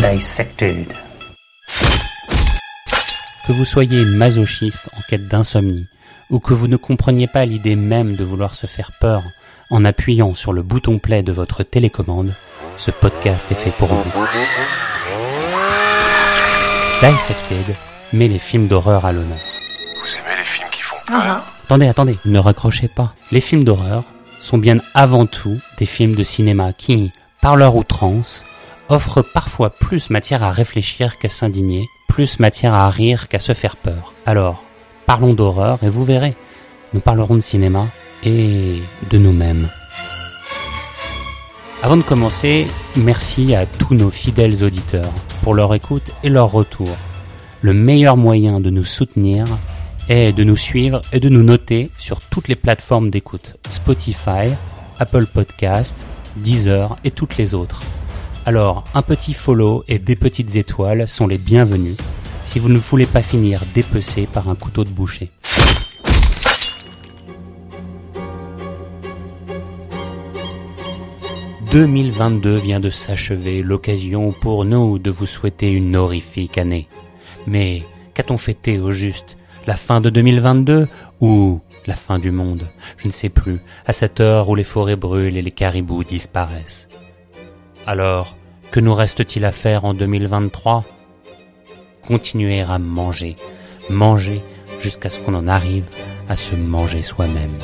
Dissected. Que vous soyez masochiste en quête d'insomnie, ou que vous ne compreniez pas l'idée même de vouloir se faire peur en appuyant sur le bouton play de votre télécommande, ce podcast est fait pour vous. Dissected met les films d'horreur à l'honneur. Vous aimez les films qui font peur Attendez, attendez, ne raccrochez pas. Les films d'horreur sont bien avant tout des films de cinéma qui, par leur outrance, offrent parfois plus matière à réfléchir qu'à s'indigner, plus matière à rire qu'à se faire peur. Alors, parlons d'horreur et vous verrez, nous parlerons de cinéma et de nous-mêmes. Avant de commencer, merci à tous nos fidèles auditeurs pour leur écoute et leur retour. Le meilleur moyen de nous soutenir est de nous suivre et de nous noter sur toutes les plateformes d'écoute Spotify, Apple Podcast, Deezer et toutes les autres. Alors, un petit follow et des petites étoiles sont les bienvenus si vous ne voulez pas finir dépecé par un couteau de boucher. « 2022 vient de s'achever, l'occasion pour nous de vous souhaiter une horrifique année. Mais qu'a-t-on fêté au juste? La fin de 2022 ou la fin du monde? Je ne sais plus, à cette heure où les forêts brûlent et les caribous disparaissent. Alors, que nous reste-t-il à faire en 2023 Continuer à manger, manger jusqu'à ce qu'on en arrive à se manger soi-même.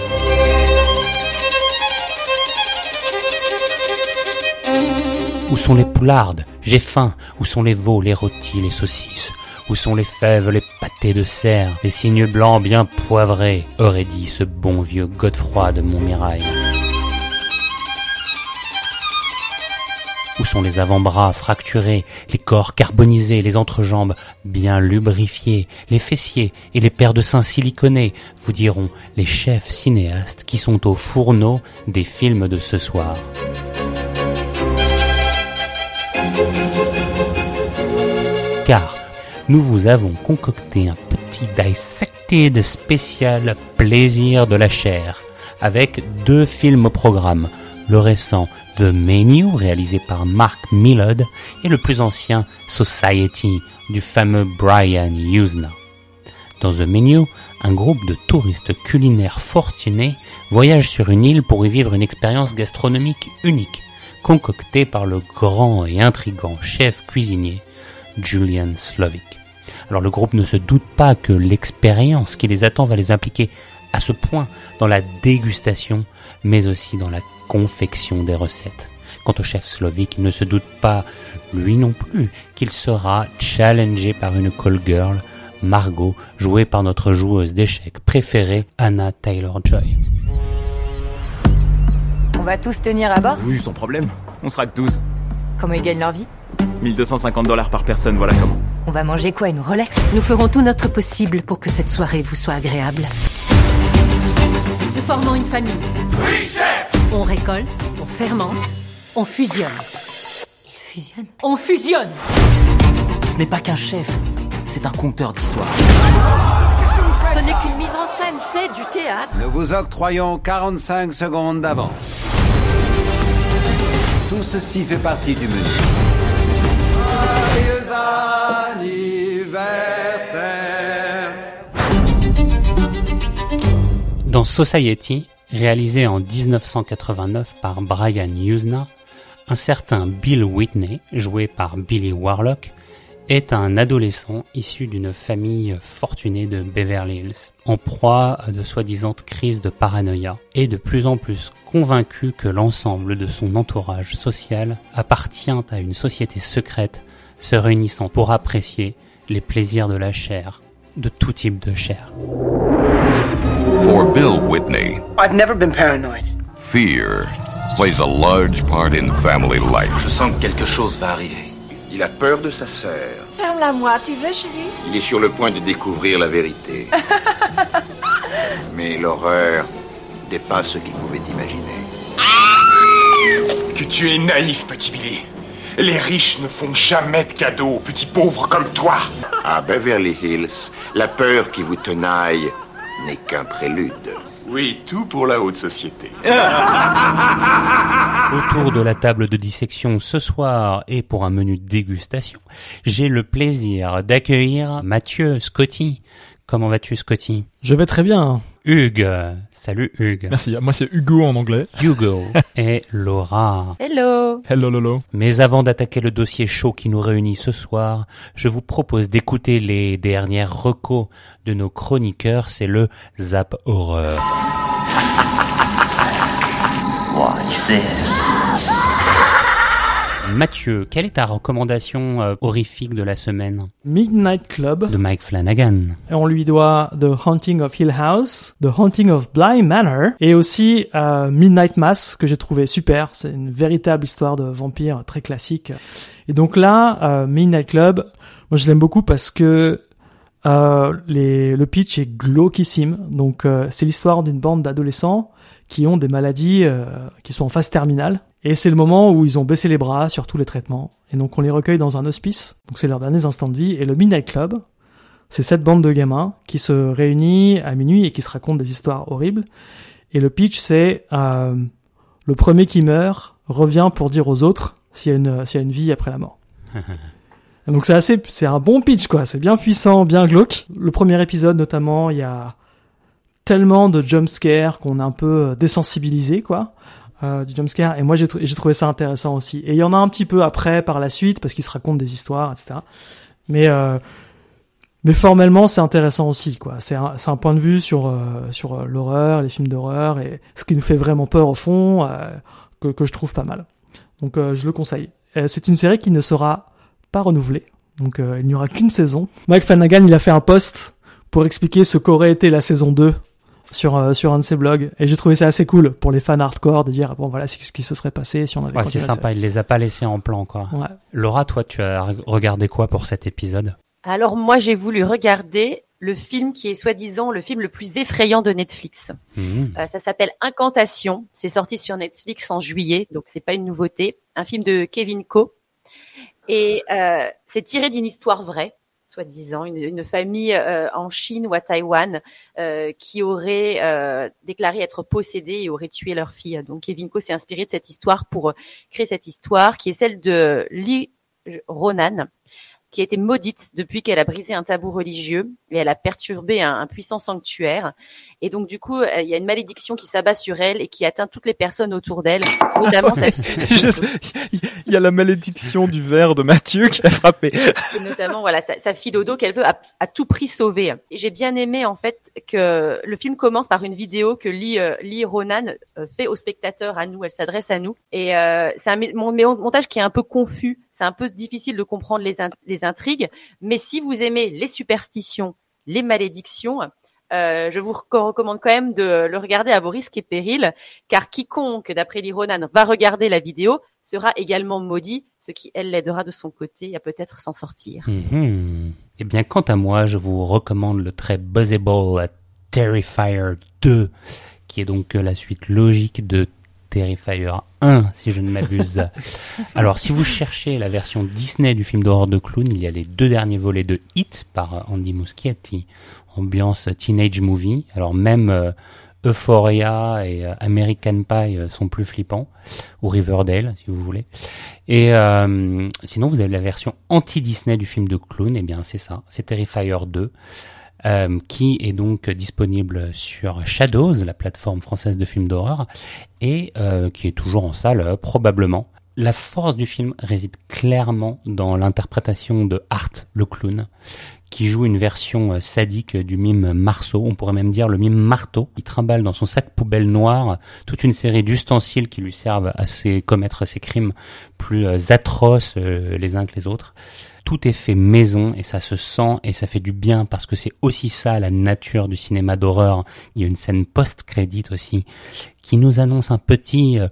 Où sont les poulardes? J'ai faim. Où sont les veaux, les rôtis, les saucisses? Où sont les fèves, les pâtés de cerf, les cygnes blancs bien poivrés aurait dit ce bon vieux Godefroy de Montmirail. Où sont les avant-bras fracturés, les corps carbonisés, les entrejambes bien lubrifiés, les fessiers et les paires de seins siliconés, vous diront les chefs cinéastes qui sont au fourneau des films de ce soir. Car nous vous avons concocté un petit dissected spécial plaisir de la chair avec deux films au programme, le récent The Menu réalisé par Mark Millard et le plus ancien Society du fameux Brian Usna. Dans The Menu, un groupe de touristes culinaires fortunés voyage sur une île pour y vivre une expérience gastronomique unique, concoctée par le grand et intrigant chef cuisinier Julian Slovic. Alors le groupe ne se doute pas que l'expérience qui les attend va les impliquer à ce point dans la dégustation, mais aussi dans la confection des recettes. Quant au chef slovique, il ne se doute pas, lui non plus, qu'il sera challengé par une call girl, Margot, jouée par notre joueuse d'échecs préférée, Anna Taylor-Joy. On va tous tenir à bord? Oui, sans problème. On sera que 12. Comment ils gagnent leur vie? 1250 dollars par personne, voilà comment. On va manger quoi Une Rolex? Nous ferons tout notre possible pour que cette soirée vous soit agréable. Nous formons une famille. Oui, chef On récolte, on fermente, on fusionne. Ils fusionnent. On fusionne Ce n'est pas qu'un chef, c'est un conteur d'histoire. Ce n'est qu'une mise en scène, c'est du théâtre. Nous vous octroyons 45 secondes d'avance. Tout ceci fait partie du menu. Joyeux anniversaire. Dans Society, réalisé en 1989 par Brian Usna, un certain Bill Whitney, joué par Billy Warlock, est un adolescent issu d'une famille fortunée de Beverly Hills, en proie à de soi-disant crises de paranoïa, et de plus en plus convaincu que l'ensemble de son entourage social appartient à une société secrète se réunissant pour apprécier les plaisirs de la chair, de tout type de chair. For Bill Whitney, I've never been paranoid. fear plays a large part in family life. Je sens que quelque chose va arriver. Il a peur de sa sœur. Ferme-la moi, tu veux, chérie? Il est sur le point de découvrir la vérité. Mais l'horreur dépasse ce qu'il pouvait imaginer. Que tu es naïf, petit Billy. Les riches ne font jamais de cadeaux aux petits pauvres comme toi. À Beverly Hills, la peur qui vous tenaille n'est qu'un prélude. Oui, tout pour la haute société. Autour de la table de dissection ce soir et pour un menu de dégustation, j'ai le plaisir d'accueillir Mathieu Scotty. Comment vas-tu Scotty Je vais très bien. Hugues. Salut Hugues. Merci. Moi c'est Hugo en anglais. Hugo et Laura. Hello. Hello Lolo. Mais avant d'attaquer le dossier chaud qui nous réunit ce soir, je vous propose d'écouter les dernières recos de nos chroniqueurs, c'est le Zap Horreur. Mathieu, quelle est ta recommandation euh, horrifique de la semaine? Midnight Club. De Mike Flanagan. Et on lui doit The Haunting of Hill House, The Haunting of Bly Manor, et aussi euh, Midnight Mass que j'ai trouvé super. C'est une véritable histoire de vampire très classique. Et donc là, euh, Midnight Club, moi je l'aime beaucoup parce que euh, les, le pitch est glauquissime. Donc euh, c'est l'histoire d'une bande d'adolescents qui ont des maladies euh, qui sont en phase terminale. Et c'est le moment où ils ont baissé les bras sur tous les traitements. Et donc on les recueille dans un hospice. Donc c'est leurs derniers instants de vie. Et le Midnight Club, c'est cette bande de gamins qui se réunit à minuit et qui se racontent des histoires horribles. Et le pitch, c'est euh, le premier qui meurt revient pour dire aux autres s'il y a une, s'il y a une vie après la mort. Donc c'est assez, c'est un bon pitch quoi. C'est bien puissant, bien glauque. Le premier épisode notamment, il y a tellement de jumpscares qu'on est un peu désensibilisé quoi. Euh, du jumpscare et moi j'ai, tr- j'ai trouvé ça intéressant aussi. Et il y en a un petit peu après par la suite parce qu'ils se racontent des histoires etc mais euh, mais formellement c'est intéressant aussi quoi. C'est un, un point de vue sur euh, sur l'horreur les films d'horreur et ce qui nous fait vraiment peur au fond que, que je trouve pas mal. Donc je le conseille. C'est une série qui ne sera pas renouvelée. Donc il n'y aura qu'une saison. Mike Flanagan il a fait un post pour expliquer ce qu'aurait été la saison 2 sur euh, sur un de ses blogs et j'ai trouvé ça assez cool pour les fans hardcore de dire bon voilà c'est ce qui se serait passé si on avait Ouais, c'est sympa, il les a pas laissés en plan quoi. Ouais. Laura, toi, tu as re- regardé quoi pour cet épisode? Alors moi, j'ai voulu regarder le film qui est soi-disant le film le plus effrayant de Netflix. Mhm. Euh, ça s'appelle Incantation. C'est sorti sur Netflix en juillet, donc c'est pas une nouveauté. Un film de Kevin Co. Et euh, c'est tiré d'une histoire vraie, soi-disant, une, une famille euh, en Chine ou à Taïwan euh, qui aurait euh, déclaré être possédée et aurait tué leur fille. Donc Kevin Co s'est inspiré de cette histoire pour créer cette histoire qui est celle de Lee Ronan qui a été maudite depuis qu'elle a brisé un tabou religieux et elle a perturbé un, un puissant sanctuaire. Et donc du coup, euh, il y a une malédiction qui s'abat sur elle et qui atteint toutes les personnes autour d'elle, notamment sa. Il y a la malédiction du verre de Mathieu qui a frappé. Et notamment voilà sa, sa fille Dodo qu'elle veut à, à tout prix sauver. J'ai bien aimé en fait que le film commence par une vidéo que Lee, euh, Lee Ronan euh, fait aux spectateurs à nous, elle s'adresse à nous et euh, c'est un mon- montage qui est un peu confus, c'est un peu difficile de comprendre les, les intrigues, mais si vous aimez les superstitions, les malédictions, euh, je vous reco- recommande quand même de le regarder à vos risques et périls, car quiconque, d'après Lee Ronan, va regarder la vidéo sera également maudit, ce qui, elle, l'aidera de son côté à peut-être s'en sortir. Mhm. Eh bien, quant à moi, je vous recommande le très buzzable Terrifier 2, qui est donc la suite logique de Terrifier 1, si je ne m'abuse. Alors, si vous cherchez la version Disney du film d'horreur de clown, il y a les deux derniers volets de Hit par Andy Muschietti, ambiance teenage movie. Alors, même euh, Euphoria et euh, American Pie euh, sont plus flippants, ou Riverdale, si vous voulez. Et euh, sinon, vous avez la version anti-Disney du film de clown, et bien c'est ça, c'est Terrifier 2, euh, qui est donc disponible sur Shadows, la plateforme française de films d'horreur, et euh, qui est toujours en salle euh, probablement. La force du film réside clairement dans l'interprétation de Art, le clown, qui joue une version euh, sadique du mime Marceau, on pourrait même dire le mime Marteau. Il trimballe dans son sac poubelle noir toute une série d'ustensiles qui lui servent à commettre ses crimes plus atroces les uns que les autres. Tout est fait maison et ça se sent et ça fait du bien parce que c'est aussi ça la nature du cinéma d'horreur. Il y a une scène post-crédit aussi qui nous annonce un petit euh,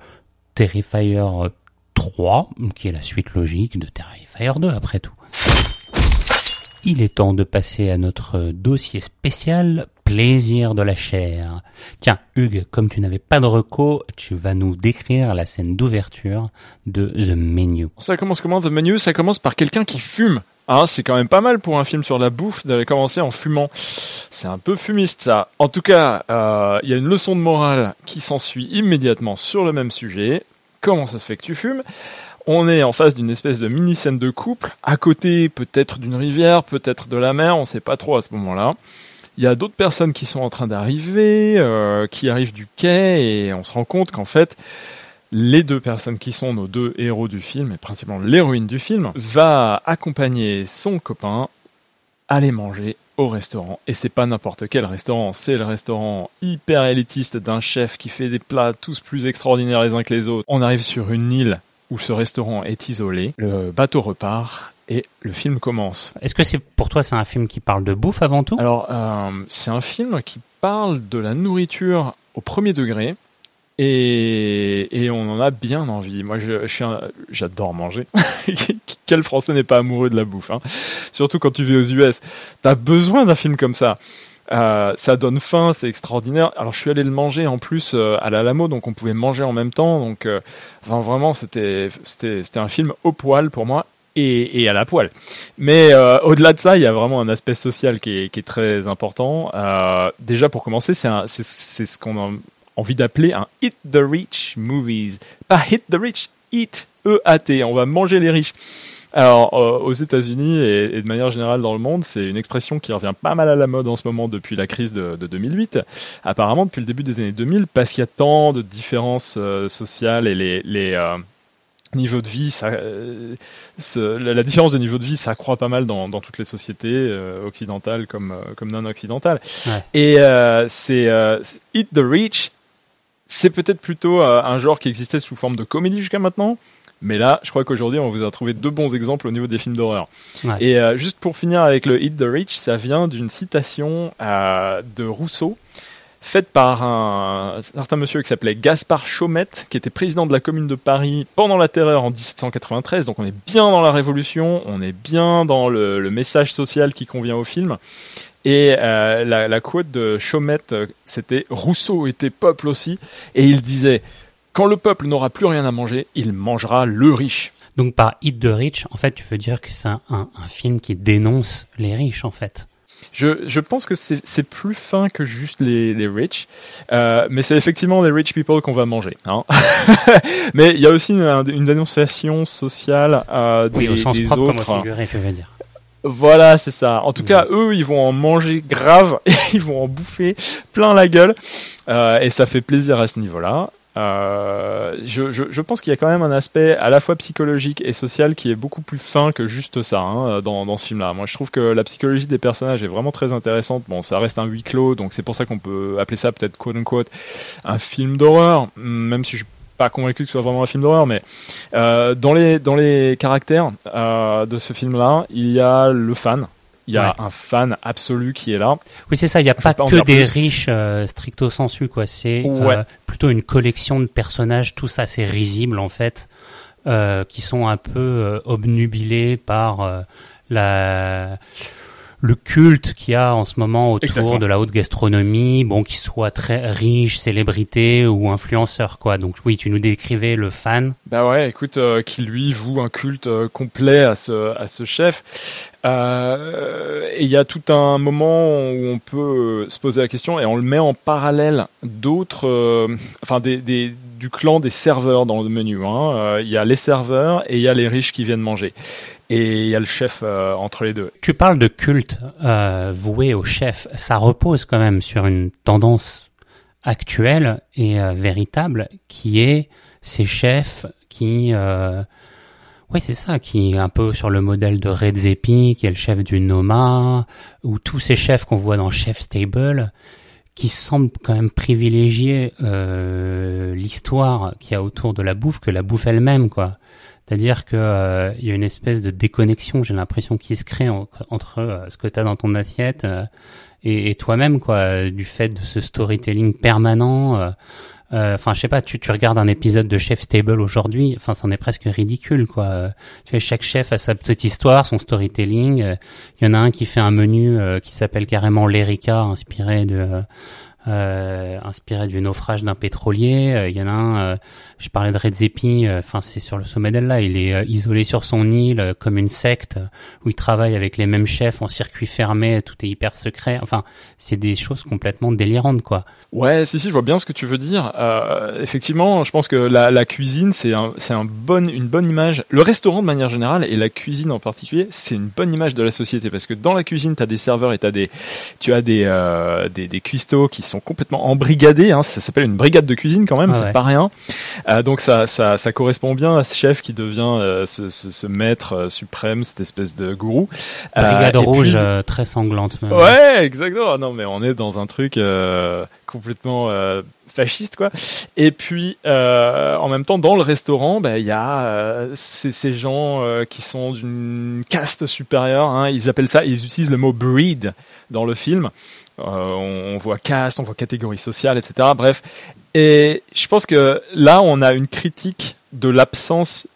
Terrifier euh, 3, qui est la suite logique de Terrifier 2 après tout. Il est temps de passer à notre dossier spécial plaisir de la chair. Tiens, Hugues, comme tu n'avais pas de reco, tu vas nous décrire la scène d'ouverture de The Menu. Ça commence comment The Menu? Ça commence par quelqu'un qui fume. Hein, c'est quand même pas mal pour un film sur la bouffe d'aller commencer en fumant. C'est un peu fumiste ça. En tout cas, euh, il y a une leçon de morale qui s'ensuit immédiatement sur le même sujet. Comment ça se fait que tu fumes? On est en face d'une espèce de mini scène de couple, à côté peut-être d'une rivière, peut-être de la mer, on sait pas trop à ce moment-là. Il y a d'autres personnes qui sont en train d'arriver, euh, qui arrivent du quai, et on se rend compte qu'en fait, les deux personnes qui sont nos deux héros du film, et principalement l'héroïne du film, va accompagner son copain aller manger au restaurant. Et c'est pas n'importe quel restaurant, c'est le restaurant hyper élitiste d'un chef qui fait des plats tous plus extraordinaires les uns que les autres. On arrive sur une île où ce restaurant est isolé, le bateau repart et le film commence. Est-ce que c'est pour toi c'est un film qui parle de bouffe avant tout? Alors euh, c'est un film qui parle de la nourriture au premier degré, et, et, on en a bien envie. Moi, j'adore manger. Quel Français n'est pas amoureux de la bouffe hein? Surtout quand tu vis aux US. T'as besoin d'un film comme ça. Euh, ça donne faim, c'est extraordinaire. Alors je suis allé le manger en plus euh, à l'Alamo, donc on pouvait manger en même temps. Donc euh, enfin, vraiment, c'était c'était c'était un film au poil pour moi. Et, et à la poêle. Mais euh, au-delà de ça, il y a vraiment un aspect social qui est, qui est très important. Euh, déjà pour commencer, c'est ce qu'on a envie d'appeler un Hit the Rich Movies. Pas Hit the Rich, Eat, E-A-T. On va manger les riches. Alors, euh, aux États-Unis et, et, de manière générale dans le monde, c'est une expression qui revient pas mal à la mode en ce moment depuis la crise de, de 2008. Apparemment, depuis le début des années 2000, parce qu'il y a tant de différences euh, sociales et les, les euh, niveaux de vie, ça, euh, la, la, différence de niveau de vie, ça croît pas mal dans, dans toutes les sociétés euh, occidentales comme, comme non occidentales. Ouais. Et c'est Eat the Rich. C'est peut-être plutôt un genre qui existait sous forme de comédie jusqu'à maintenant, mais là, je crois qu'aujourd'hui, on vous a trouvé deux bons exemples au niveau des films d'horreur. Ouais. Et euh, juste pour finir avec le Hit the Rich, ça vient d'une citation euh, de Rousseau faite par un, certain monsieur qui s'appelait Gaspard Chaumette, qui était président de la Commune de Paris pendant la Terreur en 1793. Donc on est bien dans la Révolution, on est bien dans le, message social qui convient au film. Et euh, la, quote de Chaumette, c'était Rousseau était peuple aussi, et il disait quand le peuple n'aura plus rien à manger, il mangera le riche. Donc par Hit the Rich, en fait, tu veux dire que c'est un, film qui dénonce les riches, en fait. Je, je pense que c'est plus fin que juste les, les rich, euh, mais c'est effectivement les rich people qu'on va manger. Hein. mais il y a aussi une, une dénonciation sociale euh, des, oui, au sens des propre, autres. Comme figuré, je veux dire. Voilà, c'est ça. En tout mmh. cas, eux, ils vont en manger grave, ils vont en bouffer plein la gueule, euh, et ça fait plaisir à ce niveau-là. Euh, je, pense qu'il y a quand même un aspect à la fois psychologique et social qui est beaucoup plus fin que juste ça hein, dans, dans ce film-là. Moi, je trouve que la psychologie des personnages est vraiment très intéressante. Bon, ça reste un huis clos, donc c'est pour ça qu'on peut appeler ça peut-être quote unquote un film d'horreur, même si je suis pas convaincu que ce soit vraiment un film d'horreur, mais euh, dans les dans les caractères euh, de ce film-là, il y a le fan, il y a ouais. un fan absolu qui est là. Oui, c'est ça. Il n'y a pas, pas, que des plus. riches euh, stricto sensu, quoi. C'est ouais. euh, plutôt une collection de personnages, tous assez risibles en fait, euh, qui sont un peu obnubilés par la le culte qu'il y a en ce moment autour Exactement. de la haute gastronomie, bon, qu'ils soient très riches, célébrités ou influenceurs, quoi. Donc oui, tu nous décrivais le fan. Bah ouais, écoute, euh, qui lui voue un culte euh, complet à ce à ce chef. Euh, et il y a tout un moment où on peut se poser la question et on le met en parallèle d'autres, enfin des, des, du clan des serveurs dans le menu. Il hein. y a les serveurs et il y a les riches qui viennent manger et il y a le chef euh, entre les deux. Tu parles de culte euh, voué au chef. Ça repose quand même sur une tendance actuelle et euh, véritable qui est ces chefs qui... oui, c'est ça, qui est un peu sur le modèle de Red Zepi, qui est le chef du Noma, ou tous ces chefs qu'on voit dans Chef Stable, qui semblent quand même privilégier l'histoire qu'il y a autour de la bouffe que la bouffe elle-même, quoi. C'est-à-dire que euh, il y a une espèce de déconnexion, j'ai l'impression, qui se crée en, entre euh, ce que tu as dans ton assiette euh, et, et toi-même, quoi, du fait de ce storytelling permanent. Enfin, je sais pas, tu, tu regardes un épisode de Chef Stable aujourd'hui, enfin, c'en est presque ridicule, quoi. tu sais, chaque chef a sa petite histoire, son storytelling. Il y en a un qui fait un menu qui s'appelle carrément l'Erika, inspiré de euh, inspiré du naufrage d'un pétrolier. Euh, Il y en a un, euh, je parlais de Redzepi, enfin c'est sur le sommet d'Ella, il est euh, isolé sur son île euh, comme une secte où il travaille avec les mêmes chefs en circuit fermé, tout est hyper secret. Enfin, c'est des choses complètement délirantes quoi. Ouais, si si, je vois bien ce que tu veux dire. Euh, effectivement, je pense que la, la cuisine c'est un, c'est un bon, une bonne image. Le restaurant de manière générale et la cuisine en particulier, c'est une bonne image de la société parce que dans la cuisine, t'as des serveurs et t'as des, tu as des, euh, des, des cuistots qui sont complètement embrigadés. Hein, ça s'appelle une brigade de cuisine quand même, Ah c'est ouais. pas rien. Euh, donc ça, ça, ça correspond bien à ce chef qui devient euh, ce, ce, ce maître euh, suprême, cette espèce de gourou. Brigade rouge puis- très sanglante. même. Ouais, exactement. Non, mais on est dans un truc complètement fasciste, quoi. Et puis, euh, en même temps, dans le restaurant, bah, il y a euh, ces, ces gens euh, qui sont d'une caste supérieure. Hein, ils appellent ça, ils utilisent le mot breed dans le film. Euh, on, on voit caste, on voit catégorie sociale, etc. Bref. Et je pense que là, on a une critique de l'absence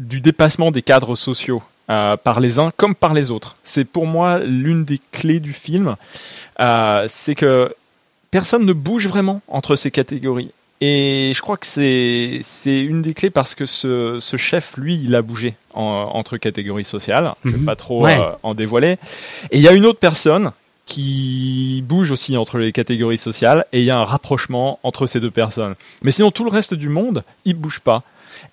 du dépassement des cadres sociaux euh, par les uns comme par les autres. C'est pour moi l'une des clés du film. Euh, c'est que personne ne bouge vraiment entre ces catégories. Et je crois que c'est c'est une des clés parce que ce, ce chef, lui, il a bougé en- entre catégories sociales. Je vais Mhm. pas trop Ouais. euh, en dévoiler. Et il y a une autre personne qui bouge aussi entre les catégories sociales et il y a un rapprochement entre ces deux personnes. Mais sinon, tout le reste du monde, il bouge pas.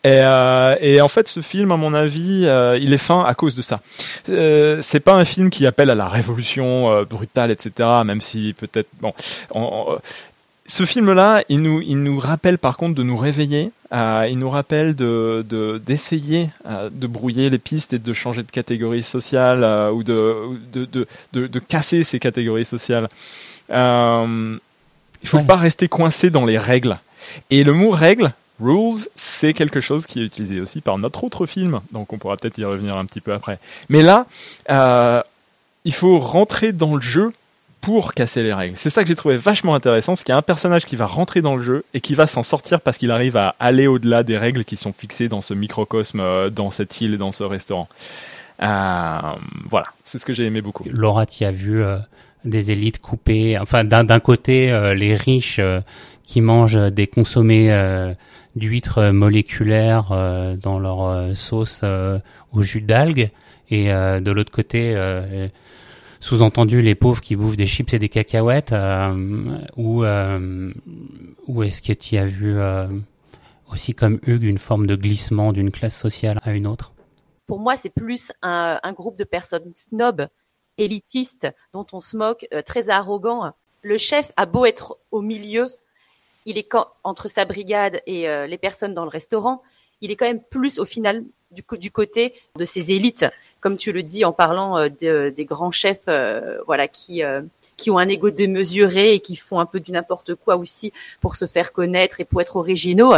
Et, euh, en fait, ce film, à mon avis, euh, il est fin à cause de ça. Euh, c'est pas un film qui appelle à la révolution euh, brutale, etc. Même si peut-être bon, on- on- ce film-là, il nous, il nous rappelle par contre de nous réveiller. Euh, il nous rappelle de de- d'essayer euh, de brouiller les pistes et de changer de catégorie sociale euh, ou de, de, de, de, de casser ces catégories sociales. Il faut Ouais. pas rester coincé dans les règles. Et le mot règle, rules, c'est quelque chose qui est utilisé aussi par notre autre film. Donc on pourra peut-être y revenir un petit peu après. Mais là, il faut rentrer dans le jeu pour casser les règles. C'est ça que j'ai trouvé vachement intéressant, c'est qu'il y a un personnage qui va rentrer dans le jeu et qui va s'en sortir parce qu'il arrive à aller au-delà des règles qui sont fixées dans ce microcosme, euh, dans cette île dans ce restaurant. Euh, voilà, c'est ce que j'ai aimé beaucoup. Laura, tu as vu euh, des élites coupées. Enfin, d'un côté, euh, les riches qui mangent des consommés d'huîtres moléculaires dans leur sauce au jus d'algues, et de l'autre côté, sous-entendu, les pauvres qui bouffent des chips et des cacahuètes. Euh, ou euh, ou est-ce que tu as vu euh, aussi comme Hugues une forme de glissement d'une classe sociale à une autre? Pour moi, c'est plus un, un groupe de personnes snobs, élitistes, dont on se moque, euh, très arrogants. Le chef a beau être au milieu, il est quand, entre sa brigade et euh, les personnes dans le restaurant, il est quand même plus au final du, du côté de ces élites, comme tu le dis en parlant euh, de- des grands chefs, euh, voilà, qui euh, qui ont un ego démesuré et qui font un peu du n'importe quoi aussi pour se faire connaître et pour être originaux.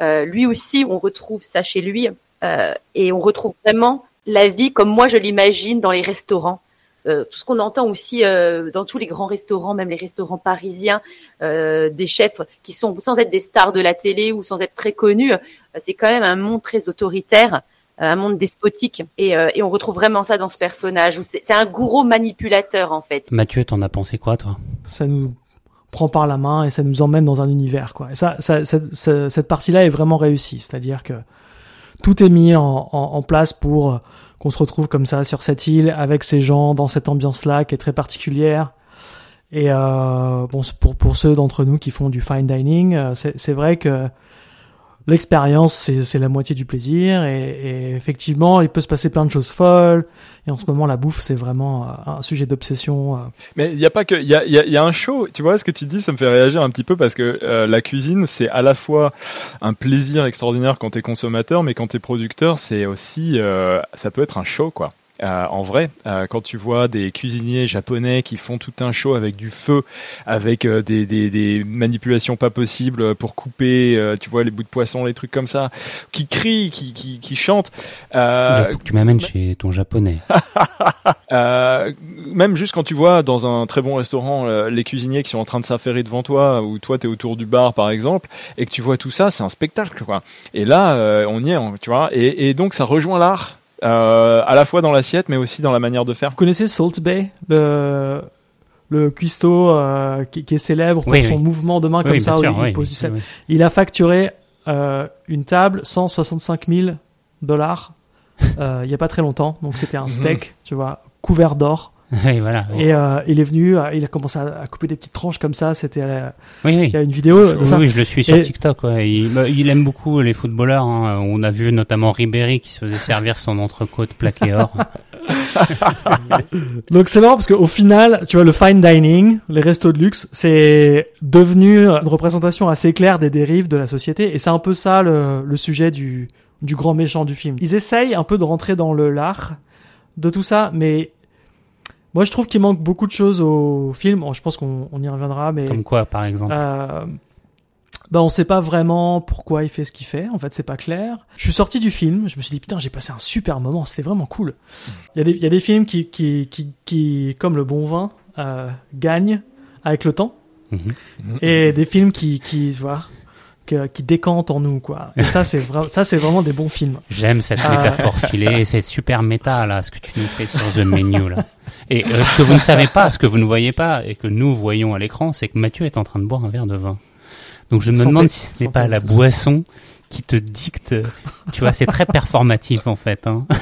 Lui aussi, on retrouve ça chez lui euh, et on retrouve vraiment la vie comme moi je l'imagine dans les restaurants. Euh, tout ce qu'on entend aussi dans tous les grands restaurants, même les restaurants parisiens, des chefs qui sont sans être des stars de la télé ou sans être très connus, c'est quand même un monde très autoritaire, un monde despotique, et, euh, et on retrouve vraiment ça dans ce personnage. C'est un gourou manipulateur en fait. Mathieu, t'en as pensé quoi, toi? Ça nous prend par la main et ça nous emmène dans un univers quoi. Et ça, ça cette, ce- cette partie-là est vraiment réussie, c'est-à-dire que tout est mis en, en, en place pour euh, qu'on se retrouve comme ça sur cette île avec ces gens dans cette ambiance-là qui est très particulière. Et euh, bon, c'est pour pour ceux d'entre nous qui font du fine dining, euh, c'est c'est vrai que l'expérience c'est la moitié du plaisir et, effectivement il peut se passer plein de choses folles et en ce moment la bouffe c'est vraiment euh, un sujet d'obsession. euh, Mais il y a pas que, il y a, y, a, y a un show. Tu vois ce que tu dis, ça me fait réagir un petit peu parce que euh, la cuisine, c'est à la fois un plaisir extraordinaire quand t'es consommateur, mais quand t'es producteur, c'est aussi, ça peut être un show quoi. Euh, en vrai, euh, quand tu vois des cuisiniers japonais qui font tout un show avec du feu, avec euh, des, des, des manipulations pas possibles pour couper, tu vois les bouts de poisson, les trucs comme ça, qui crient, qui, qui, qui chantent. Il faut que tu m'amènes chez ton japonais. même juste quand tu vois dans un très bon restaurant les cuisiniers qui sont en train de s'affairer devant toi, ou toi t'es autour du bar par exemple, et que tu vois tout ça, c'est un spectacle quoi. Et là, on y est, on- tu vois. Et, et donc ça rejoint l'art, euh, à la fois dans l'assiette, mais aussi dans la manière de faire. Vous connaissez Salt Bay, le, le cuistot euh, qui, qui est célèbre pour Oui, son oui. mouvement de main Oui, comme ça, où sûr, il oui, pose du sel. Il a facturé euh, une table 165 000 dollars euh, il y a pas très longtemps. Donc c'était un steak, tu vois, couvert d'or. Oui, voilà. Et euh, il est venu, euh, il a commencé à, à couper des petites tranches comme ça. C'était, euh, Oui, oui. il y a une vidéo de Oui, ça. oui, je le suis sur Et- TikTok. Ouais. Il, il aime beaucoup les footballeurs. hein. On a vu notamment Ribéry qui se faisait servir son entrecôte plaqué or. Donc c'est marrant parce qu'au final, tu vois, le fine dining, les restos de luxe, c'est devenu une représentation assez claire des dérives de la société. Et c'est un peu ça le, le sujet du, du grand méchant du film. Ils essayent un peu de rentrer dans le lard de tout ça, mais moi je trouve qu'il manque beaucoup de choses au film. Bon, je pense qu'on on y reviendra, mais Comme quoi, par exemple euh, bah on sait pas vraiment pourquoi il fait ce qu'il fait. En fait, c'est pas clair. Je suis sorti du film, je me suis dit putain, j'ai passé un super moment. C'était vraiment cool. Il y a des, il y a des films qui, qui, qui, qui, comme le bon vin, euh, gagnent avec le temps, Mhm. et des films qui, qui, que- qui décantent en nous, quoi. Et ça, c'est vrai, ça, c'est vraiment des bons films. J'aime cette Euh, métaphore filée. C'est super méta, là, ce que tu nous fais sur The Menu, là. Et euh, ce que vous ne savez pas, ce que vous ne voyez pas, et que nous voyons à l'écran, c'est que Mathieu est en train de boire un verre de vin. Donc je me demande si ce n'est pas la boisson qui te dicte. Tu vois, c'est très performatif, en fait. Hein.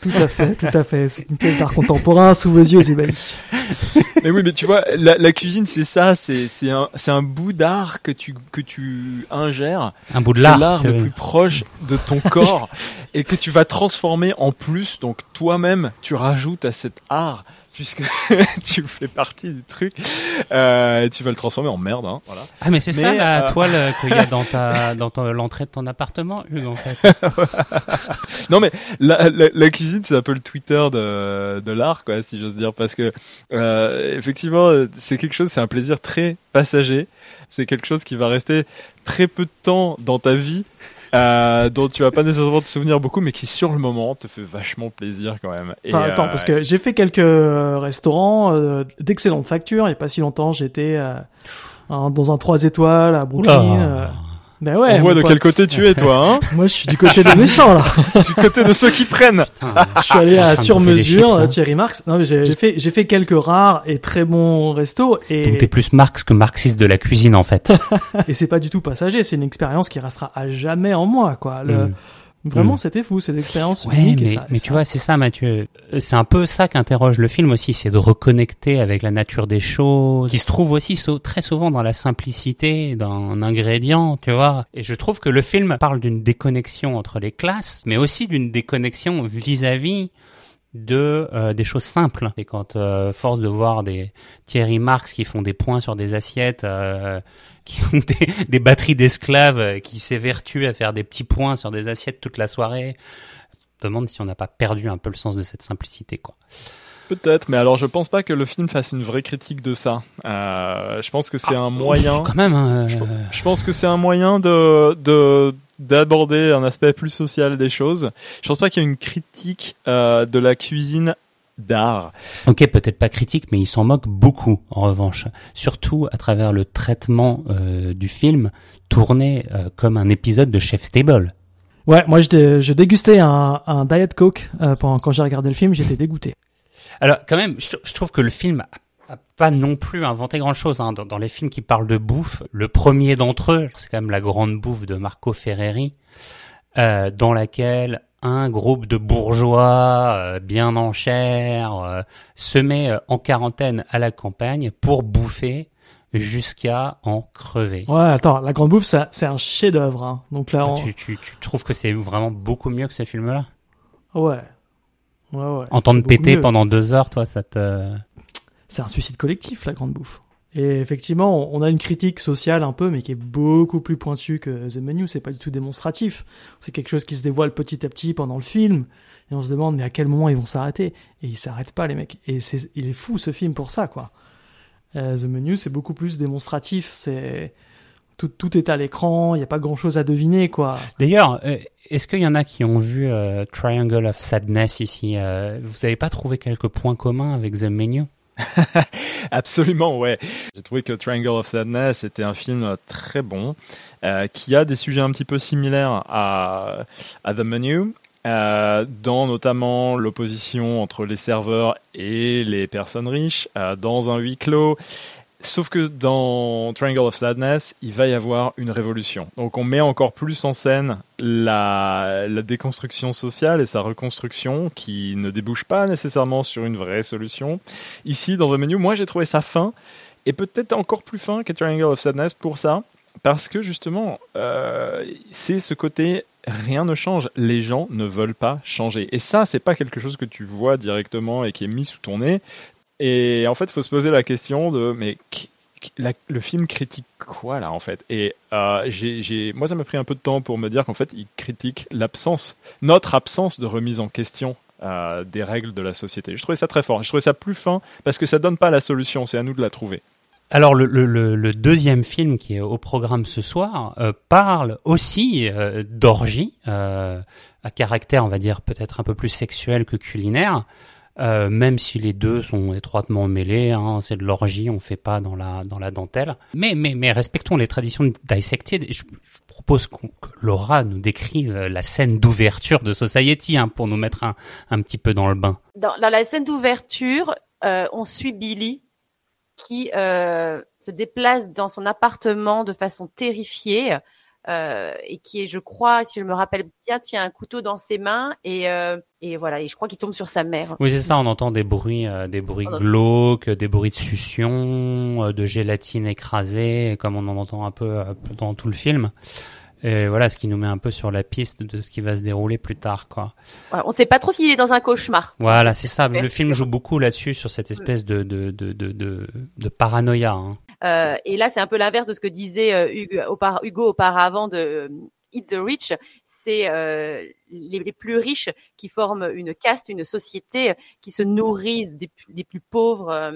Tout à fait, tout à fait. C'est une pièce d'art contemporain sous vos yeux, Zébali. Mais oui, mais tu vois, la, la cuisine, c'est ça, c'est c'est un c'est un bout d'art que tu que tu ingères. Un bout de C'est l'art, l'art tu le veux. plus proche de ton corps et que tu vas transformer en plus. Donc toi-même, tu rajoutes à cet art puisque tu fais partie du truc. Euh, tu vas le transformer en merde, hein, voilà. Ah mais c'est ça la euh, toile euh, qu'il y a dans ta dans ton- l'entrée de ton appartement, Hugues, en fait. non mais la, la, la cuisine c'est un peu le Twitter de, de l'art quoi si j'ose dire parce que euh, effectivement c'est quelque chose c'est un plaisir très passager c'est quelque chose qui va rester très peu de temps dans ta vie euh, dont tu vas pas nécessairement te souvenir beaucoup mais qui sur le moment te fait vachement plaisir quand même Et, Attends, attends, euh, parce que j'ai fait quelques euh, restaurants euh, d'excellente facture. Il y a pas si longtemps, j'étais euh, dans un 3 étoiles à Brooklyn. Ben ouais. on voit de quel côté tu es toi hein Moi, je suis du côté des méchants là. du côté de ceux qui prennent Putain, Je suis allé à train de sur bouffer des chips, mesure, là. euh, Thierry Marx. Non, mais j'ai j'ai fait j'ai fait quelques rares et très bons restos et Donc t'es plus Marx que marxiste de la cuisine, en fait. et c'est pas du tout passager. C'est une expérience qui restera à jamais en moi, quoi. Le, Mm. Vraiment, Mm. c'était fou, cette expérience Ouais, unique. et mais, ça- mais et tu ça- vois, c'est ça, Mathieu. Euh, C'est un peu ça qu'interroge le film aussi, c'est de reconnecter avec la nature des choses, qui se trouve aussi très souvent dans la simplicité d'un ingrédient, tu vois. Et je trouve que le film parle d'une déconnexion entre les classes, mais aussi d'une déconnexion vis-à-vis de euh, des choses simples. Et quand euh, force de voir des Thierry Marx qui font des points sur des assiettes, euh, qui ont des, des batteries d'esclaves, euh, qui s'évertuent à faire des petits points sur des assiettes toute la soirée, je me demande si on n'a pas perdu un peu le sens de cette simplicité, quoi. peut-être mais alors je pense pas que le film fasse une vraie critique de ça euh, je pense que c'est un moyen Quand même. Je pense que c'est un moyen de de d'aborder un aspect plus social des choses. Je pense pas qu'il y ait une critique euh, de la cuisine d'art. Ok, peut-être pas critique, mais il s'en moque beaucoup, en revanche. Surtout à travers le traitement euh, du film, tourné euh, comme un épisode de Chef's Table. Ouais, moi je, dé- je dégustais un, un Diet Coke euh, pendant quand j'ai regardé le film, j'étais dégoûté. Alors, quand même, je, je trouve que le film a, a pas non plus inventé grand-chose. Hein. Dans, dans les films qui parlent de bouffe, le premier d'entre eux, c'est quand même La Grande Bouffe de Marco Ferreri, euh, dans laquelle un groupe de bourgeois euh, bien en chair euh, se met euh, en quarantaine à la campagne pour bouffer jusqu'à en crever. Ouais, attends, La Grande Bouffe, ça- c'est un chef-d'œuvre. Hein. Donc là, on... Tu, tu, tu trouves que c'est vraiment beaucoup mieux que ce film-là? Ouais, ouais, ouais. Entendre péter mieux. pendant deux heures, toi, ça te... C'est un suicide collectif, La Grande Bouffe. Et effectivement, on a une critique sociale un peu, mais qui est beaucoup plus pointue que The Menu. C'est pas du tout démonstratif. C'est quelque chose qui se dévoile petit à petit pendant le film. Et on se demande, mais à quel moment ils vont s'arrêter? Et ils s'arrêtent pas, les mecs. Et c'est, il est fou ce film pour ça, quoi. Euh, The Menu, c'est beaucoup plus démonstratif. C'est tout, tout est à l'écran. Il y a pas grand chose à deviner, quoi. D'ailleurs, euh, est-ce qu'il y en a qui ont vu euh, Triangle of Sadness ici euh, Vous avez pas trouvé quelques points communs avec The Menu? Absolument, ouais. J'ai trouvé que Triangle of Sadness était un film très bon, euh, qui a des sujets un petit peu similaires à, à The Menu. euh, dans notamment l'opposition entre les serveurs et les personnes riches, euh, dans un huis clos. Sauf que dans Triangle of Sadness, il va y avoir une révolution. Donc on met encore plus en scène la, déconstruction sociale et sa reconstruction qui ne débouche pas nécessairement sur une vraie solution. Ici, dans The Menu, moi j'ai trouvé ça fin et peut-être encore plus fin que Triangle of Sadness pour ça. Parce que justement, euh, c'est ce côté rien ne change. Les gens ne veulent pas changer. Et ça, c'est pas quelque chose que tu vois directement et qui est mis sous ton nez. Et en fait, il faut se poser la question de mais le film critique quoi là en fait? Et euh, j'ai, moi, ça m'a pris un peu de temps pour me dire qu'en fait, il critique l'absence, notre absence de remise en question euh, des règles de la société. Je trouvais ça très fort. Je trouvais ça plus fin parce que ça donne pas la solution. C'est à nous de la trouver. Alors le, le, deuxième film qui est au programme ce soir euh, parle aussi euh, d'orgie, à caractère on va dire peut-être un peu plus sexuel que culinaire, euh, même si les deux sont étroitement mêlés. Hein, c'est de l'orgie, on fait pas dans la dans la dentelle. Mais mais mais respectons les traditions de. Je, je propose que Laura nous décrive la scène d'ouverture de Society hein, pour nous mettre un, un petit peu dans le bain. Dans, la scène d'ouverture, on suit Billy qui euh, se déplace dans son appartement de façon terrifiée euh, et qui est, je crois, si je me rappelle bien, tient un couteau dans ses mains et, euh, et voilà, et je crois qu'il tombe sur sa mère. Oui, c'est ça. On entend des bruits, des bruits glauques, des bruits de succion, de gélatine écrasée, comme on en entend un peu dans tout le film. Et voilà, ce qui nous met un peu sur la piste de ce qui va se dérouler plus tard, quoi. Ouais, on sait pas trop s'il est dans un cauchemar. Voilà, c'est ça. Le film joue beaucoup là-dessus, sur cette espèce de de de de, de, de paranoïa. Hein. Euh, et là, c'est un peu l'inverse de ce que disait euh, Hugo, Hugo auparavant de euh, It's the Rich. C'est euh, les, les, plus riches qui forment une caste, une société qui se nourrissent des, des plus pauvres euh,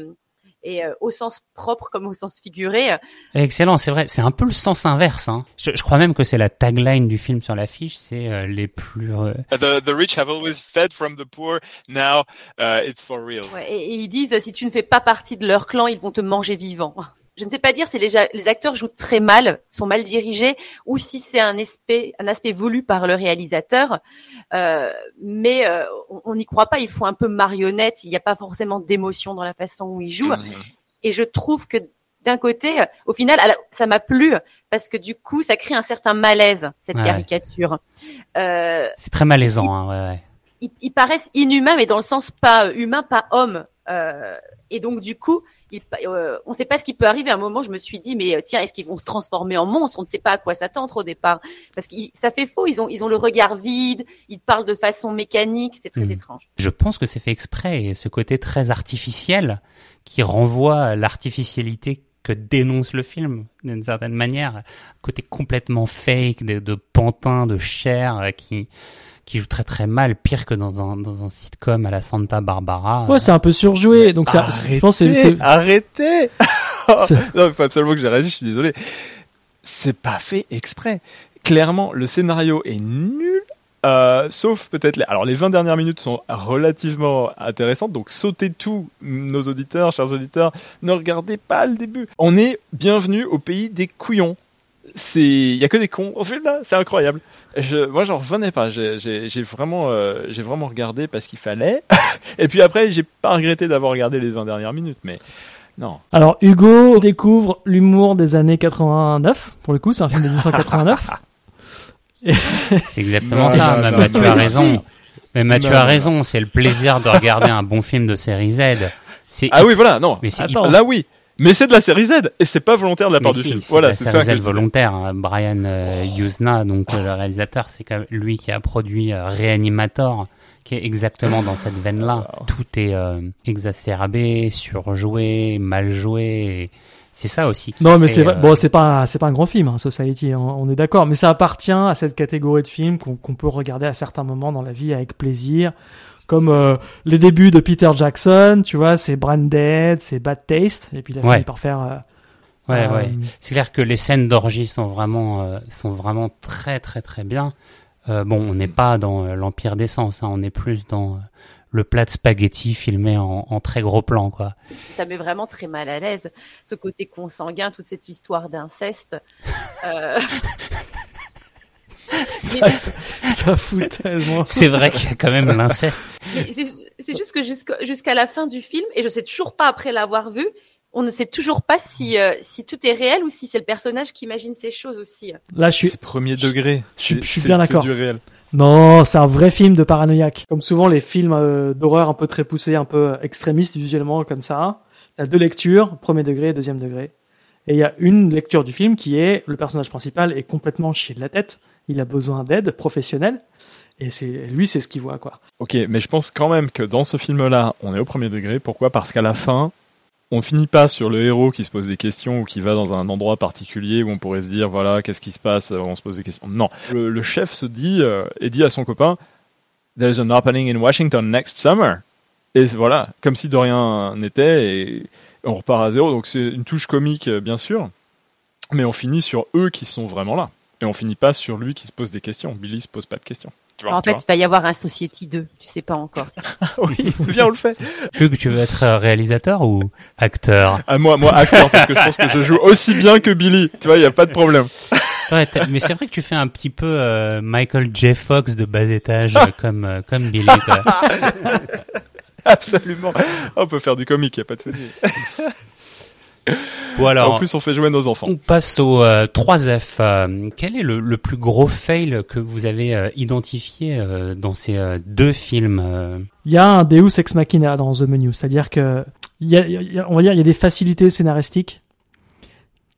et euh, au sens propre comme au sens figuré. Excellent, c'est vrai, c'est un peu le sens inverse. Hein. Je, je, crois même que c'est la tagline du film sur l'affiche, c'est euh, les plus. Euh... The, the, rich have always fed from the poor. Now uh, it's for real. Ouais, et, et, ils disent si tu ne fais pas partie de leur clan, ils vont te manger vivant je ne sais pas dire si les, les, acteurs jouent très mal, sont mal dirigés, ou si c'est un aspect, un aspect voulu par le réalisateur. Euh, mais euh, on n'y croit pas. Ils font un peu marionnette. Il n'y a pas forcément d'émotion dans la façon où ils jouent. Mmh. Et je trouve que d'un côté, au final, ça m'a plu parce que du coup, ça crée un certain malaise cette ouais. caricature. Euh, c'est très malaisant. Hein, ouais, ouais. Ils, ils, paraissent inhumains, mais dans le sens pas humain, pas homme. Euh, et donc du coup, il, euh, on ne sait pas ce qui peut arriver. À un moment, je me suis dit, mais euh, tiens, est-ce qu'ils vont se transformer en monstres? On ne sait pas à quoi s'attendre au départ, parce que ça fait faux. Ils ont, ils ont le regard vide. Ils parlent de façon mécanique. C'est très mmh. étrange. Je pense que c'est fait exprès. Et ce côté très artificiel qui renvoie à l'artificialité que dénonce le film d'une certaine manière, côté complètement fake de, de pantin, de chair euh, qui qui joue très très mal, pire que dans un dans un sitcom à la Santa Barbara. Ouais, c'est un peu surjoué, donc ça. Arrêtez, je pense c'est, c'est... arrêtez. non, il faut absolument que j'ai réagi. Je suis désolé. C'est pas fait exprès. Clairement, le scénario est nul. Euh, sauf peut-être les... alors les 20 dernières minutes sont relativement intéressantes donc sautez tout nos auditeurs chers auditeurs ne regardez pas le début on est bienvenu au pays des couillons c'est il y a que des cons dans ce film là c'est incroyable je, moi, j'en revenais pas. J'ai vraiment, euh, j'ai vraiment regardé parce qu'il fallait. Et puis après, j'ai pas regretté d'avoir regardé les 20 dernières minutes, mais non. Alors, Hugo découvre l'humour des années 89. Pour le coup, c'est un film de 1989. c'est exactement non, ça. Non, non, tu as raison. Mais Mathieu a raison. C'est le plaisir de regarder un bon film de série Z. Ah oui, voilà. Non. Mais là, oui. Mais c'est de la série Z et c'est pas volontaire de la part si, du film. Voilà, c'est ça. C'est volontaire. Hein. Brian euh, Yuzna, donc euh, le réalisateur, c'est lui qui a produit euh, Reanimator, qui est exactement dans cette veine-là. Tout est euh, exacerbé, surjoué, mal joué. C'est ça aussi. non, mais c'est bon, c'est pas c'est pas un grand film, hein, Society. On, on est d'accord, mais ça appartient à cette catégorie de films qu'on qu peut regarder à certains moments dans la vie avec plaisir comme euh, les débuts de Peter Jackson, tu vois, c'est Branded, c'est Bad Taste, et puis il a ouais. fini par faire. Euh, ouais, euh, ouais. C'est clair que les scènes d'orgie sont vraiment, euh, sont vraiment très, très, très bien. bon, on n'est pas dans l'Empire des Sens, hein, on est plus dans le plat de spaghetti filmé en, en, très gros plan, quoi. Ça met vraiment très mal à l'aise, ce côté consanguin, toute cette histoire d'inceste. ça, ça, ça fout tellement. C'est vrai qu'il y a quand même l'inceste. C'est- juste que jusqu'à la fin du film, et je sais toujours pas après l'avoir vu, on ne sait toujours pas si euh, si tout est réel ou si c'est le personnage qui imagine ces choses aussi. Là, je suis, C'est premier degré. je suis- je bien c'est d'accord. du réel. Non, c'est un vrai film de paranoïaque. Comme souvent les films euh, d'horreur un peu très poussés, un peu extrémistes visuellement comme ça. Il y a deux lectures, premier degré, deuxième degré. Et il y a une lecture du film qui est le personnage principal est complètement chié de la tête. Il a besoin d'aide professionnelle. Et c'est lui, c'est ce qu'il voit quoi. Ok, mais je pense quand même que dans ce film-là, on est au premier degré. Pourquoi? Parce qu'à la fin, on finit pas sur le héros qui se pose des questions ou qui va dans un endroit particulier où on pourrait se dire voilà qu'est-ce qui se passe, euh, on se pose des questions. Non, le, chef se dit euh, et dit à son copain There's an opening in Washington next summer. Et voilà, comme si de rien n'était et on repart à zéro. Donc c'est une touche comique euh, bien sûr, mais on finit sur eux qui sont vraiment là. Et on finit pas sur lui qui se pose des questions. Billy se pose pas de questions. Tu vois, en tu fait, il va y avoir un Society 2, tu sais pas encore. oui, viens on le fait. Hugues, tu veux être euh, réalisateur ou acteur? À moi, moi acteur, parce que je pense que je joue aussi bien que Billy. Tu vois, il y a pas de problème. Ouais, mais c'est vrai que tu fais un petit peu euh, Michael J. Fox de bas étage, euh, comme euh, comme Billy. Quoi. Absolument. On peut faire du comique, y a pas de souci. Alors, en plus, on fait jouer nos enfants. on passe au euh, 3F. Euh, quel est le, le plus gros fail que vous avez euh, identifié euh, dans ces euh, deux films euh Il y a un Deus ex machina dans The Menu, c'est-à-dire que y a, il y a- on va dire il y a des facilités scénaristiques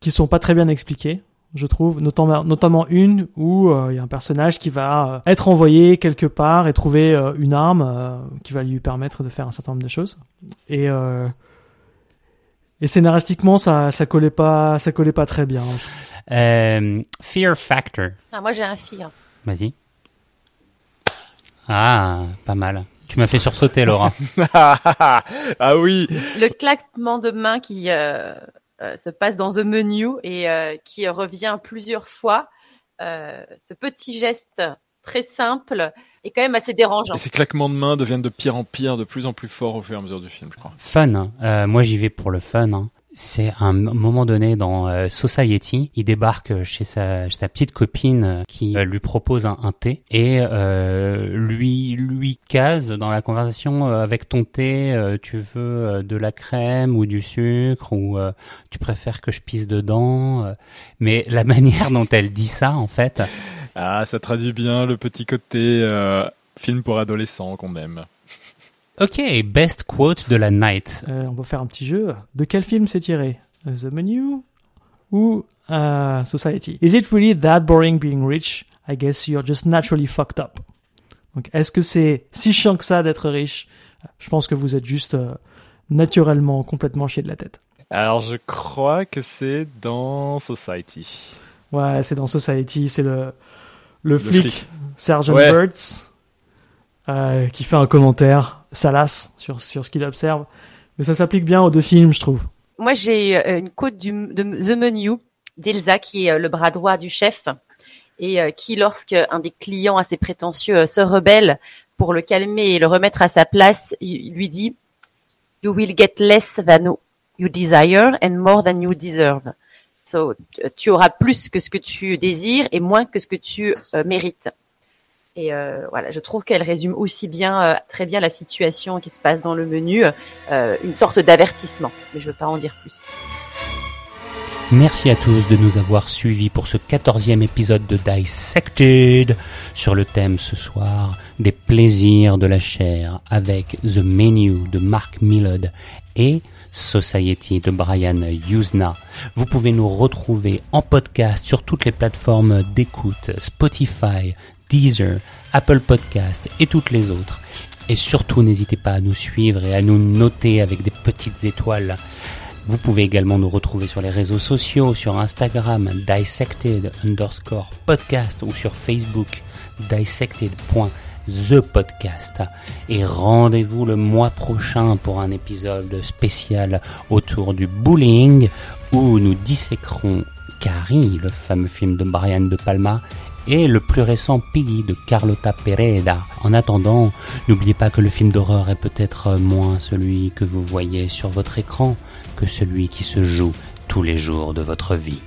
qui sont pas très bien expliquées, je trouve, notamment notamment une où euh, il y a un personnage qui va euh, être envoyé quelque part et trouver euh, une arme euh, qui va lui permettre de faire un certain nombre de choses et euh, et scénaristiquement ça ça collait pas ça collait pas très bien. Euh, Fear Factor. Ah, moi, j'ai un fil. Vas-y. Ah, pas mal. Tu m'as fait sursauter, Laura. ah oui. Le claquement de main qui euh, euh, se passe dans The Menu et euh, qui revient plusieurs fois. Euh, ce petit geste très simple est quand même assez dérangeant. Et ces claquements de mains deviennent de pire en pire, de plus en plus forts au fur et à mesure du film, je crois. Fun. hein. Euh, moi, j'y vais pour le fun. hein. C'est un moment donné dans euh, Society, il débarque chez sa, sa petite copine euh, qui euh, lui propose un, un thé et euh, lui lui case dans la conversation euh, avec ton thé, euh, tu veux euh, de la crème ou du sucre ou euh, tu préfères que je pisse dedans. euh. mais la manière dont elle dit ça, en fait, Ah, ça traduit bien le petit côté euh, film pour adolescents qu'on aime. Ok, best quote de la night. Euh, on va faire un petit jeu. De quel film c'est tiré? The Menu ou euh, Society? Is it really that boring being rich? I guess you're just naturally fucked up. Donc, est-ce que c'est si chiant que ça d'être riche? Je pense que vous êtes juste euh, naturellement complètement chié de la tête. Alors, je crois que c'est dans Society. Ouais, c'est dans Society, c'est le, le, flic, flic. Sergeant Ouais. Burts euh, qui fait un commentaire salace sur, sur ce qu'il observe. Mais ça s'applique bien aux deux films, je trouve. Moi, j'ai euh, une quote du, de The Menu d'Elsa, qui est euh, le bras droit du chef, et qui, lorsque un des clients assez prétentieux se rebelle pour le calmer et le remettre à sa place, il, il lui dit You will get less than you desire and more than you deserve. So, euh, tu auras plus que ce que tu désires et moins que ce que tu euh, mérites. Et euh, voilà, je trouve qu'elle résume aussi bien, très bien la situation qui se passe dans le menu, une sorte d'avertissement. Mais je veux pas en dire plus. Merci à tous de nous avoir suivis pour ce quatorzième épisode de Dissected sur le thème ce soir des plaisirs de la chair avec The Menu de Mark Millard et Society de Brian Yuzna. Vous pouvez nous retrouver en podcast sur toutes les plateformes d'écoute, Spotify, Deezer, Apple Podcast et toutes les autres. Et surtout, n'hésitez pas à nous suivre et à nous noter avec des petites étoiles. Vous pouvez également nous retrouver sur les réseaux sociaux, sur Instagram, dissected underscore podcast ou sur Facebook, dissected.thepodcast. Et rendez-vous le mois prochain pour un épisode spécial autour du bullying où nous disséquerons Carrie, le fameux film de Brian De Palma, et le plus récent Piggy de Carlota Pereda. En attendant, n'oubliez pas que le film d'horreur est peut-être moins celui que vous voyez sur votre écran que celui qui se joue tous les jours de votre vie.